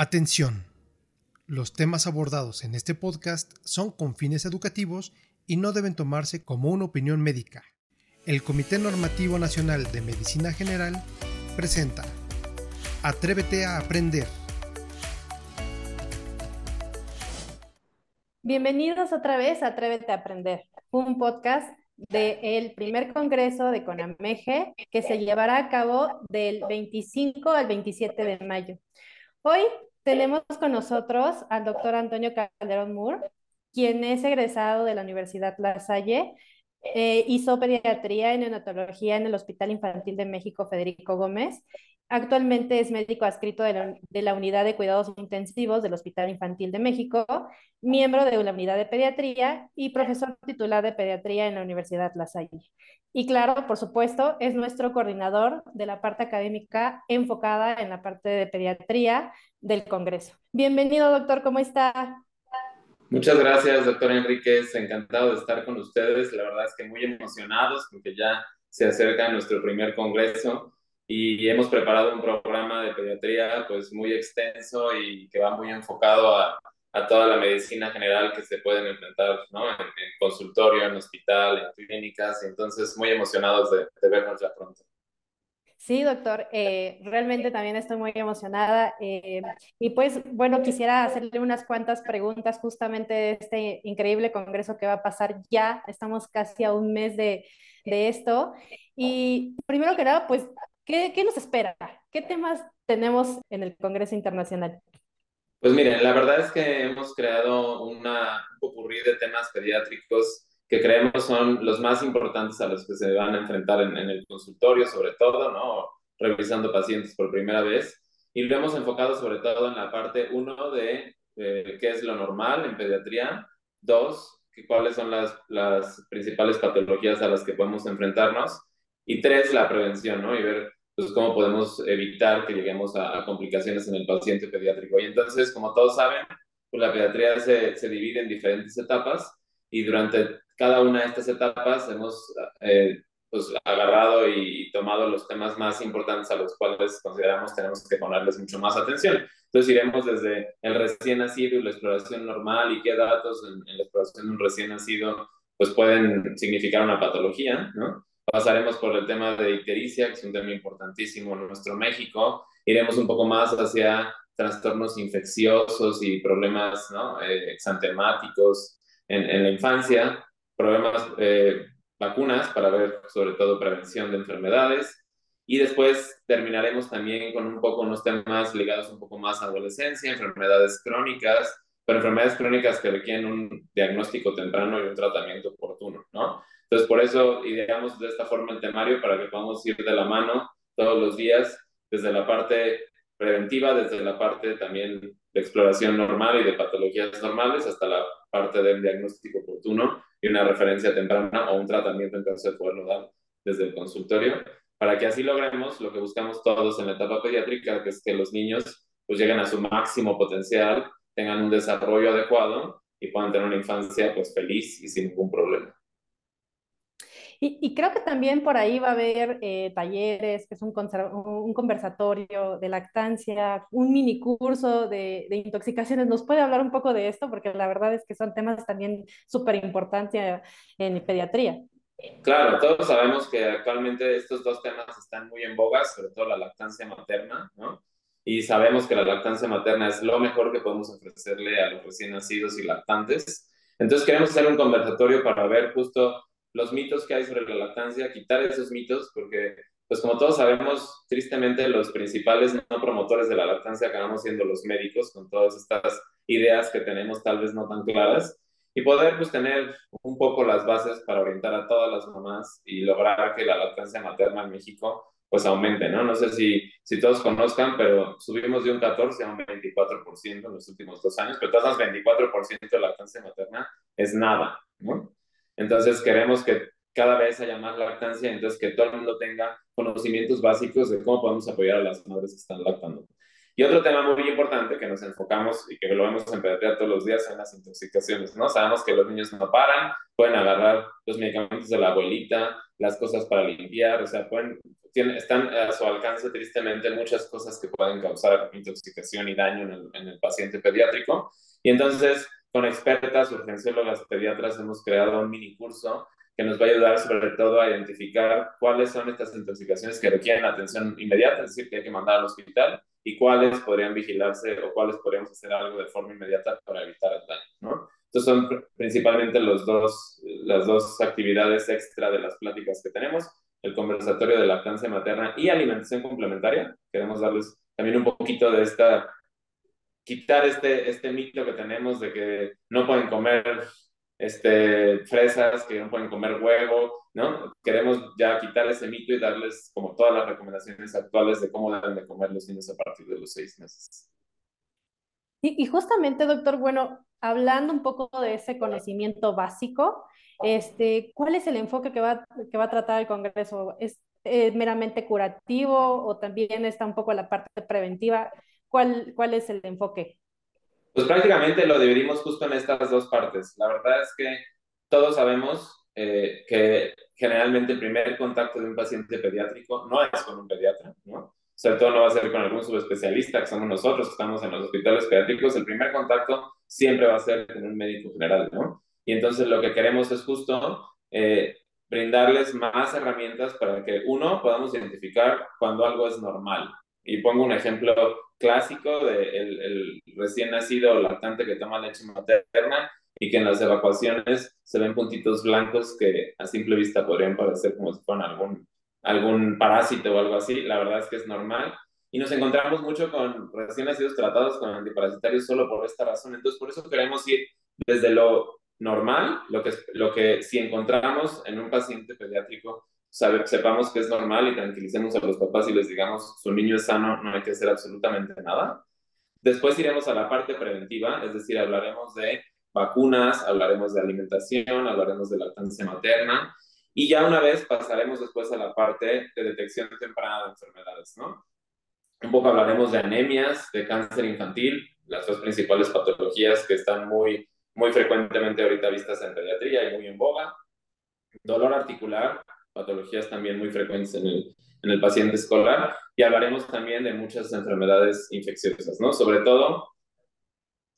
Atención. Los temas abordados en este podcast son con fines educativos y no deben tomarse como una opinión médica. El Comité Normativo Nacional de Medicina General presenta Atrévete a aprender. Bienvenidos otra vez a Atrévete a aprender, un podcast del primer congreso de CONAMEGE que se llevará a cabo del 25 al 27 de mayo. Hoy tenemos con nosotros al doctor Antonio Calderón Moore, quien es egresado de la Universidad La Salle. Eh, hizo pediatría y neonatología en el Hospital Infantil de México Federico Gómez. Actualmente es médico adscrito de la, Unidad de Cuidados Intensivos del Hospital Infantil de México, miembro de la Unidad de Pediatría y profesor titular de Pediatría en la Universidad La Salle. Y claro, por supuesto, es nuestro coordinador de la parte académica enfocada en la parte de pediatría del Congreso. Bienvenido, doctor, ¿cómo está? Muchas gracias, doctor Enríquez. Encantado de estar con ustedes. La verdad es que muy emocionados porque ya se acerca nuestro primer Congreso y hemos preparado un programa de pediatría pues muy extenso y que va muy enfocado a, a toda la medicina general que se pueden enfrentar ¿no? en, en, consultorio, en hospital, en clínicas. Entonces, muy emocionados de, de vernos ya pronto. Sí, doctor, eh, realmente también estoy muy emocionada. Eh, y pues, bueno, quisiera hacerle unas cuantas preguntas justamente de este increíble congreso que va a pasar ya. Estamos casi a un mes de, de esto. Y primero que nada, pues, ¿qué, ¿qué nos espera? ¿Qué temas tenemos en el Congreso Internacional? Pues miren, la verdad es que hemos creado una popurrí de temas pediátricos que creemos son los más importantes a los que se van a enfrentar en, en el consultorio, sobre todo, ¿no? Revisando pacientes por primera vez. Y lo hemos enfocado sobre todo en la parte, uno, de eh, qué es lo normal en pediatría, dos, que, cuáles son las, las principales patologías a las que podemos enfrentarnos, y tres, la prevención, ¿no? Y ver pues, cómo podemos evitar que lleguemos a, a, complicaciones en el paciente pediátrico. Y entonces, como todos saben, pues la pediatría se, se divide en diferentes etapas y durante cada una de estas etapas hemos eh, pues, agarrado y tomado los temas más importantes a los cuales consideramos tenemos que ponerles mucho más atención. Entonces iremos desde el recién nacido y la exploración normal y qué datos en, en la exploración de un recién nacido pues pueden significar una patología, ¿no? Pasaremos por el tema de ictericia, que es un tema importantísimo en nuestro México. Iremos un poco más hacia trastornos infecciosos y problemas ¿no? eh, exantemáticos en, en, la infancia, problemas, eh, vacunas para ver sobre todo prevención de enfermedades. Y después terminaremos también con un poco unos temas ligados un poco más a adolescencia, enfermedades crónicas, pero enfermedades crónicas que requieren un diagnóstico temprano y un tratamiento oportuno, ¿no? Entonces, por eso ideamos de esta forma el temario para que podamos ir de la mano todos los días, desde la parte preventiva, desde la parte también de exploración normal y de patologías normales, hasta la parte del diagnóstico oportuno y una referencia temprana o un tratamiento en caso de poderlo dar desde el consultorio, para que así logremos lo que buscamos todos en la etapa pediátrica, que es que los niños pues lleguen a su máximo potencial, tengan un desarrollo adecuado y puedan tener una infancia pues feliz y sin ningún problema. Y, y, creo que también por ahí va a haber eh, talleres, que es un, un, conversatorio de lactancia, un mini curso de, de, intoxicaciones. ¿Nos puede hablar un poco de esto? Porque la verdad es que son temas también súper importantes en pediatría. Claro, todos sabemos que actualmente estos dos temas están muy en boga, sobre todo la lactancia materna, ¿no? Y sabemos que la lactancia materna es lo mejor que podemos ofrecerle a los recién nacidos y lactantes. Entonces queremos hacer un conversatorio para ver justo los mitos que hay sobre la lactancia, quitar esos mitos, porque, pues como todos sabemos, tristemente los principales no promotores de la lactancia acabamos siendo los médicos, con todas estas ideas que tenemos tal vez no tan claras, y poder pues tener un poco las bases para orientar a todas las mamás y lograr que la lactancia materna en México pues aumente, ¿no? No sé si, si todos conozcan, pero subimos de un 14 a un 24% en los últimos dos años, pero todas las 24% de lactancia materna es nada, ¿no? Entonces queremos que cada vez haya más lactancia, entonces que todo el mundo tenga conocimientos básicos de cómo podemos apoyar a las madres que están lactando. Y otro tema muy importante que nos enfocamos y que lo vemos en pediatría todos los días son las intoxicaciones, ¿no? Sabemos que los niños no paran, pueden agarrar los medicamentos de la abuelita, las cosas para limpiar, o sea, pueden, están a su alcance tristemente muchas cosas que pueden causar intoxicación y daño en el paciente pediátrico. Y entonces, con expertas, urgenciólogas, pediatras, hemos creado un mini curso que nos va a ayudar sobre todo a identificar cuáles son estas intoxicaciones que requieren atención inmediata, es decir, que hay que mandar al hospital, y cuáles podrían vigilarse o cuáles podríamos hacer algo de forma inmediata para evitar el daño, ¿no? Entonces son principalmente los dos, las dos actividades extra de las pláticas que tenemos, el conversatorio de lactancia materna y alimentación complementaria. Queremos darles también un poquito de esta, quitar este, este mito que tenemos de que no pueden comer este, fresas, que no pueden comer huevo, ¿no? Queremos ya quitar ese mito y darles como todas las recomendaciones actuales de cómo deben de comer los niños a partir de los seis meses. Y, y justamente, doctor, bueno, hablando un poco de ese conocimiento básico, este, ¿cuál es el enfoque que va, que va a tratar el Congreso? ¿Es eh, meramente curativo o también está un poco la parte preventiva? ¿Cuál, cuál es el enfoque? Pues prácticamente lo dividimos justo en estas dos partes. La verdad es que todos sabemos eh, que generalmente el primer contacto de un paciente pediátrico no es con un pediatra, ¿no? Sobre todo no va a ser con algún subespecialista, que somos nosotros, que estamos en los hospitales pediátricos. El primer contacto siempre va a ser con un médico general, ¿no? Y entonces lo que queremos es justo eh, brindarles más herramientas para que, uno, podamos identificar cuando algo es normal. Y pongo un ejemplo clásico de el, recién nacido lactante que toma leche materna y que en las evacuaciones se ven puntitos blancos que a simple vista podrían parecer como si fueran algún, algún parásito o algo así. La verdad es que es normal. Y nos encontramos mucho con recién nacidos tratados con antiparasitarios solo por esta razón. Entonces, por eso queremos ir desde lo normal, lo que, lo que si encontramos en un paciente pediátrico sepamos que es normal y tranquilicemos a los papás y les digamos, su niño es sano, no hay que hacer absolutamente nada. Después iremos a la parte preventiva, es decir, hablaremos de vacunas, hablaremos de alimentación, hablaremos de lactancia materna y ya una vez pasaremos después a la parte de detección temprana de enfermedades, ¿no? Un poco hablaremos de anemias, de cáncer infantil, las dos principales patologías que están muy, muy frecuentemente ahorita vistas en pediatría y muy en boga. Dolor articular, patologías también muy frecuentes en el, en el paciente escolar y hablaremos también de muchas enfermedades infecciosas, ¿no? Sobre todo,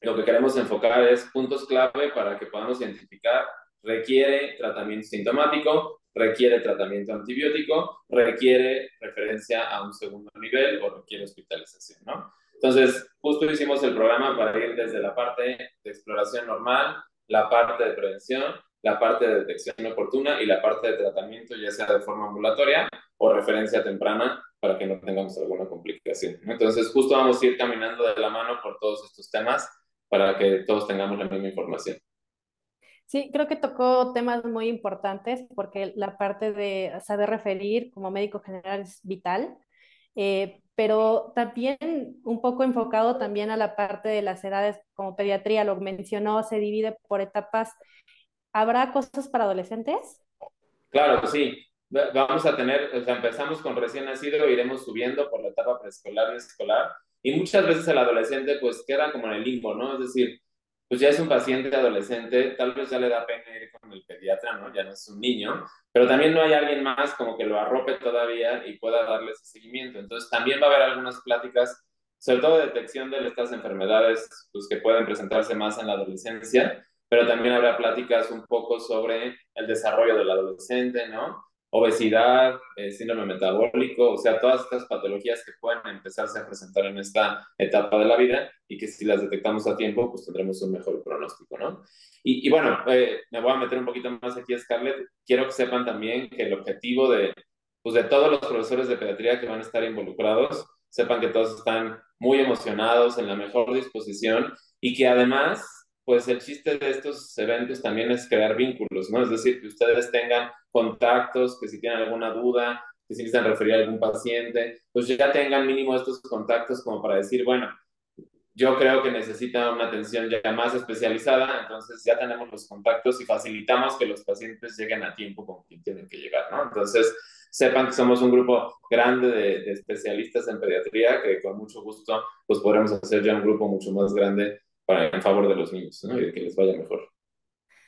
lo que queremos enfocar es puntos clave para que podamos identificar, requiere tratamiento sintomático, requiere tratamiento antibiótico, requiere referencia a un segundo nivel o requiere hospitalización, ¿no? Entonces, justo hicimos el programa para ir desde la parte de exploración normal, la parte de prevención la parte de detección oportuna y la parte de tratamiento, ya sea de forma ambulatoria o referencia temprana, para que no tengamos alguna complicación. Entonces, justo vamos a ir caminando de la mano por todos estos temas para que todos tengamos la misma información. Sí, creo que tocó temas muy importantes porque la parte de saber referir como médico general es vital, eh, pero también un poco enfocado también a la parte de las edades, como pediatría lo mencionó, se divide por etapas ¿Habrá cosas para adolescentes? Claro sí. Vamos a tener, o sea, empezamos con recién nacido, iremos subiendo por la etapa preescolar y escolar, y muchas veces el adolescente pues queda como en el limbo, ¿no? Es decir, pues ya es un paciente adolescente, tal vez ya le da pena ir con el pediatra, ¿no? Ya no es un niño, pero también no hay alguien más como que lo arrope todavía y pueda darle ese seguimiento. Entonces también va a haber algunas pláticas, sobre todo de detección de estas enfermedades, pues que pueden presentarse más en la adolescencia, pero también habrá pláticas un poco sobre el desarrollo del adolescente, ¿no? Obesidad, eh, síndrome metabólico, o sea, todas estas patologías que pueden empezarse a presentar en esta etapa de la vida y que si las detectamos a tiempo, pues tendremos un mejor pronóstico, ¿no? Y, y bueno, eh, me voy a meter un poquito más aquí, Scarlett. Quiero que sepan también que el objetivo de, pues de todos los profesores de pediatría que van a estar involucrados, sepan que todos están muy emocionados, en la mejor disposición y que además pues el chiste de estos eventos también es crear vínculos, ¿no? Es decir, que ustedes tengan contactos, que si tienen alguna duda, que si necesitan referir a algún paciente, pues ya tengan mínimo estos contactos como para decir, bueno, yo creo que necesita una atención ya más especializada, entonces ya tenemos los contactos y facilitamos que los pacientes lleguen a tiempo con quien tienen que llegar, ¿no? Entonces, sepan que somos un grupo grande de, especialistas en pediatría que con mucho gusto pues podremos hacer ya un grupo mucho más grande en favor de los niños ¿no? y de que les vaya mejor.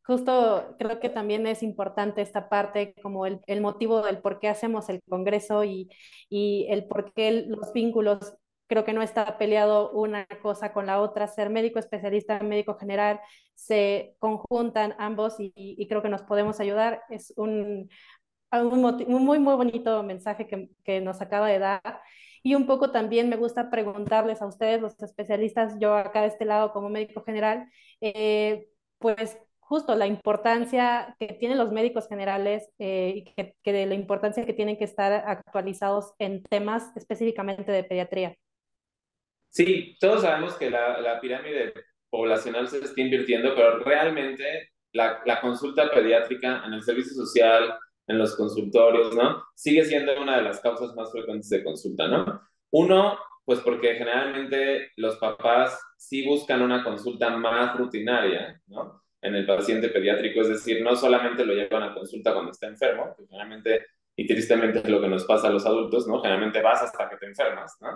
Justo creo que también es importante esta parte, como el, el motivo del por qué hacemos el Congreso y, y el por qué los vínculos creo que no está peleado una cosa con la otra. Ser médico especialista, médico general, se conjuntan ambos y, creo que nos podemos ayudar. Es un, un, muy, muy bonito mensaje que, que, nos acaba de dar. Y un poco también me gusta preguntarles a ustedes, los especialistas, yo acá de este lado como médico general, eh, pues justo la importancia que tienen los médicos generales eh, y que, que, de la importancia que tienen que estar actualizados en temas específicamente de pediatría. Sí, todos sabemos que la, la pirámide poblacional se está invirtiendo, pero realmente la, la, consulta pediátrica en el servicio social, en los consultorios, ¿no? Sigue siendo una de las causas más frecuentes de consulta, ¿no? Uno, pues porque generalmente los papás sí buscan una consulta más rutinaria, ¿no? En el paciente pediátrico, es decir, no solamente lo llevan a consulta cuando está enfermo, que generalmente, y tristemente es lo que nos pasa a los adultos, ¿no? Generalmente vas hasta que te enfermas, ¿no?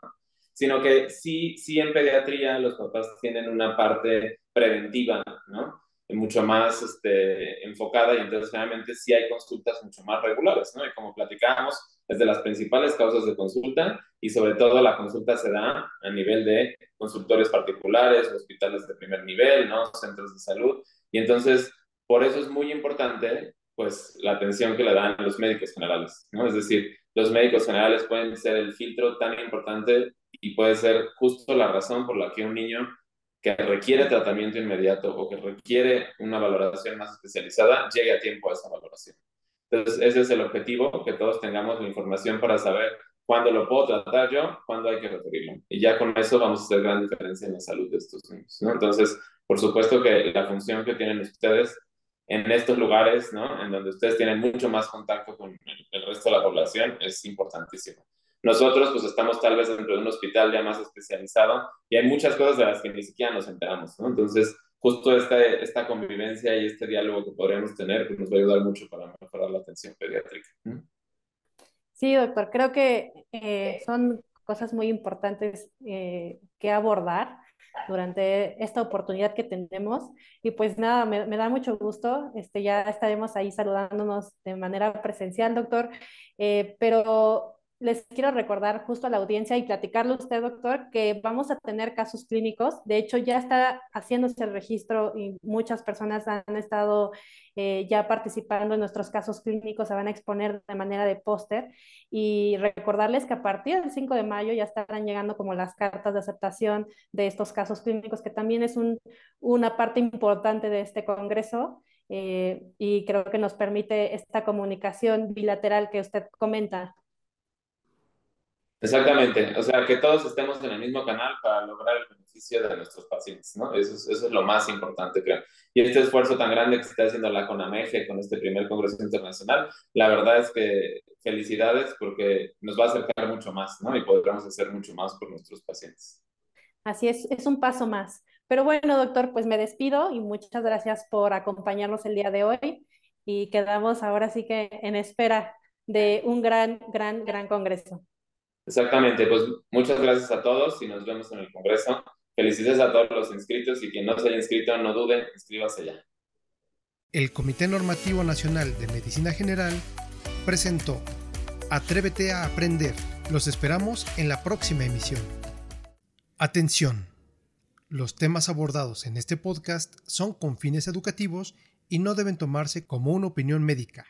Sino que sí, sí en pediatría los papás tienen una parte preventiva, ¿no? Mucho más este, enfocada y entonces generalmente sí hay consultas mucho más regulares, ¿no? Y como platicábamos, es de las principales causas de consulta y sobre todo la consulta se da a nivel de consultorios particulares, hospitales de primer nivel, ¿no? Centros de salud. Y entonces, por eso es muy importante, pues, la atención que le dan los médicos generales, ¿no? Es decir, los médicos generales pueden ser el filtro tan importante y puede ser justo la razón por la que un niño que requiere tratamiento inmediato o que requiere una valoración más especializada llegue a tiempo a esa valoración. Entonces, ese es el objetivo, que todos tengamos la información para saber cuándo lo puedo tratar yo, cuándo hay que referirlo. Y ya con eso vamos a hacer gran diferencia en la salud de estos niños. ¿no? Entonces, por supuesto que la función que tienen ustedes en estos lugares, ¿no? en donde ustedes tienen mucho más contacto con el resto de la población, es importantísimo. Nosotros pues estamos tal vez dentro de un hospital ya más especializado y hay muchas cosas de las que ni siquiera nos enteramos, ¿no? Entonces, justo esta, esta convivencia y este diálogo que podríamos tener pues, nos va a ayudar mucho para mejorar la atención pediátrica. Sí, doctor, creo que eh, son cosas muy importantes eh, que abordar durante esta oportunidad que tenemos. Y pues nada, me, me, da mucho gusto. Este, ya estaremos ahí saludándonos de manera presencial, doctor. Eh, pero les quiero recordar justo a la audiencia y platicarle a usted, doctor, que vamos a tener casos clínicos. De hecho, ya está haciéndose el registro y muchas personas han estado eh, ya participando en nuestros casos clínicos, se van a exponer de manera de póster. Y recordarles que a partir del 5 de mayo ya estarán llegando como las cartas de aceptación de estos casos clínicos, que también es un, una parte importante de este congreso. Eh, y creo que nos permite esta comunicación bilateral que usted comenta. Exactamente, o sea, que todos estemos en el mismo canal para lograr el beneficio de nuestros pacientes, ¿no? Eso es, eso es lo más importante, creo. Y este esfuerzo tan grande que está haciendo la CONAMEGE con este primer Congreso Internacional, la verdad es que felicidades porque nos va a acercar mucho más, ¿no? Y podremos hacer mucho más por nuestros pacientes. Así es, es un paso más. Pero bueno, doctor, pues me despido y muchas gracias por acompañarnos el día de hoy y quedamos ahora sí que en espera de un gran, gran, gran congreso. Exactamente, pues muchas gracias a todos y nos vemos en el Congreso. Felicidades a todos los inscritos y quien no se haya inscrito, no dude, inscríbase ya. El Comité Normativo Nacional de Medicina General presentó Atrévete a aprender. Los esperamos en la próxima emisión. Atención. Los temas abordados en este podcast son con fines educativos y no deben tomarse como una opinión médica.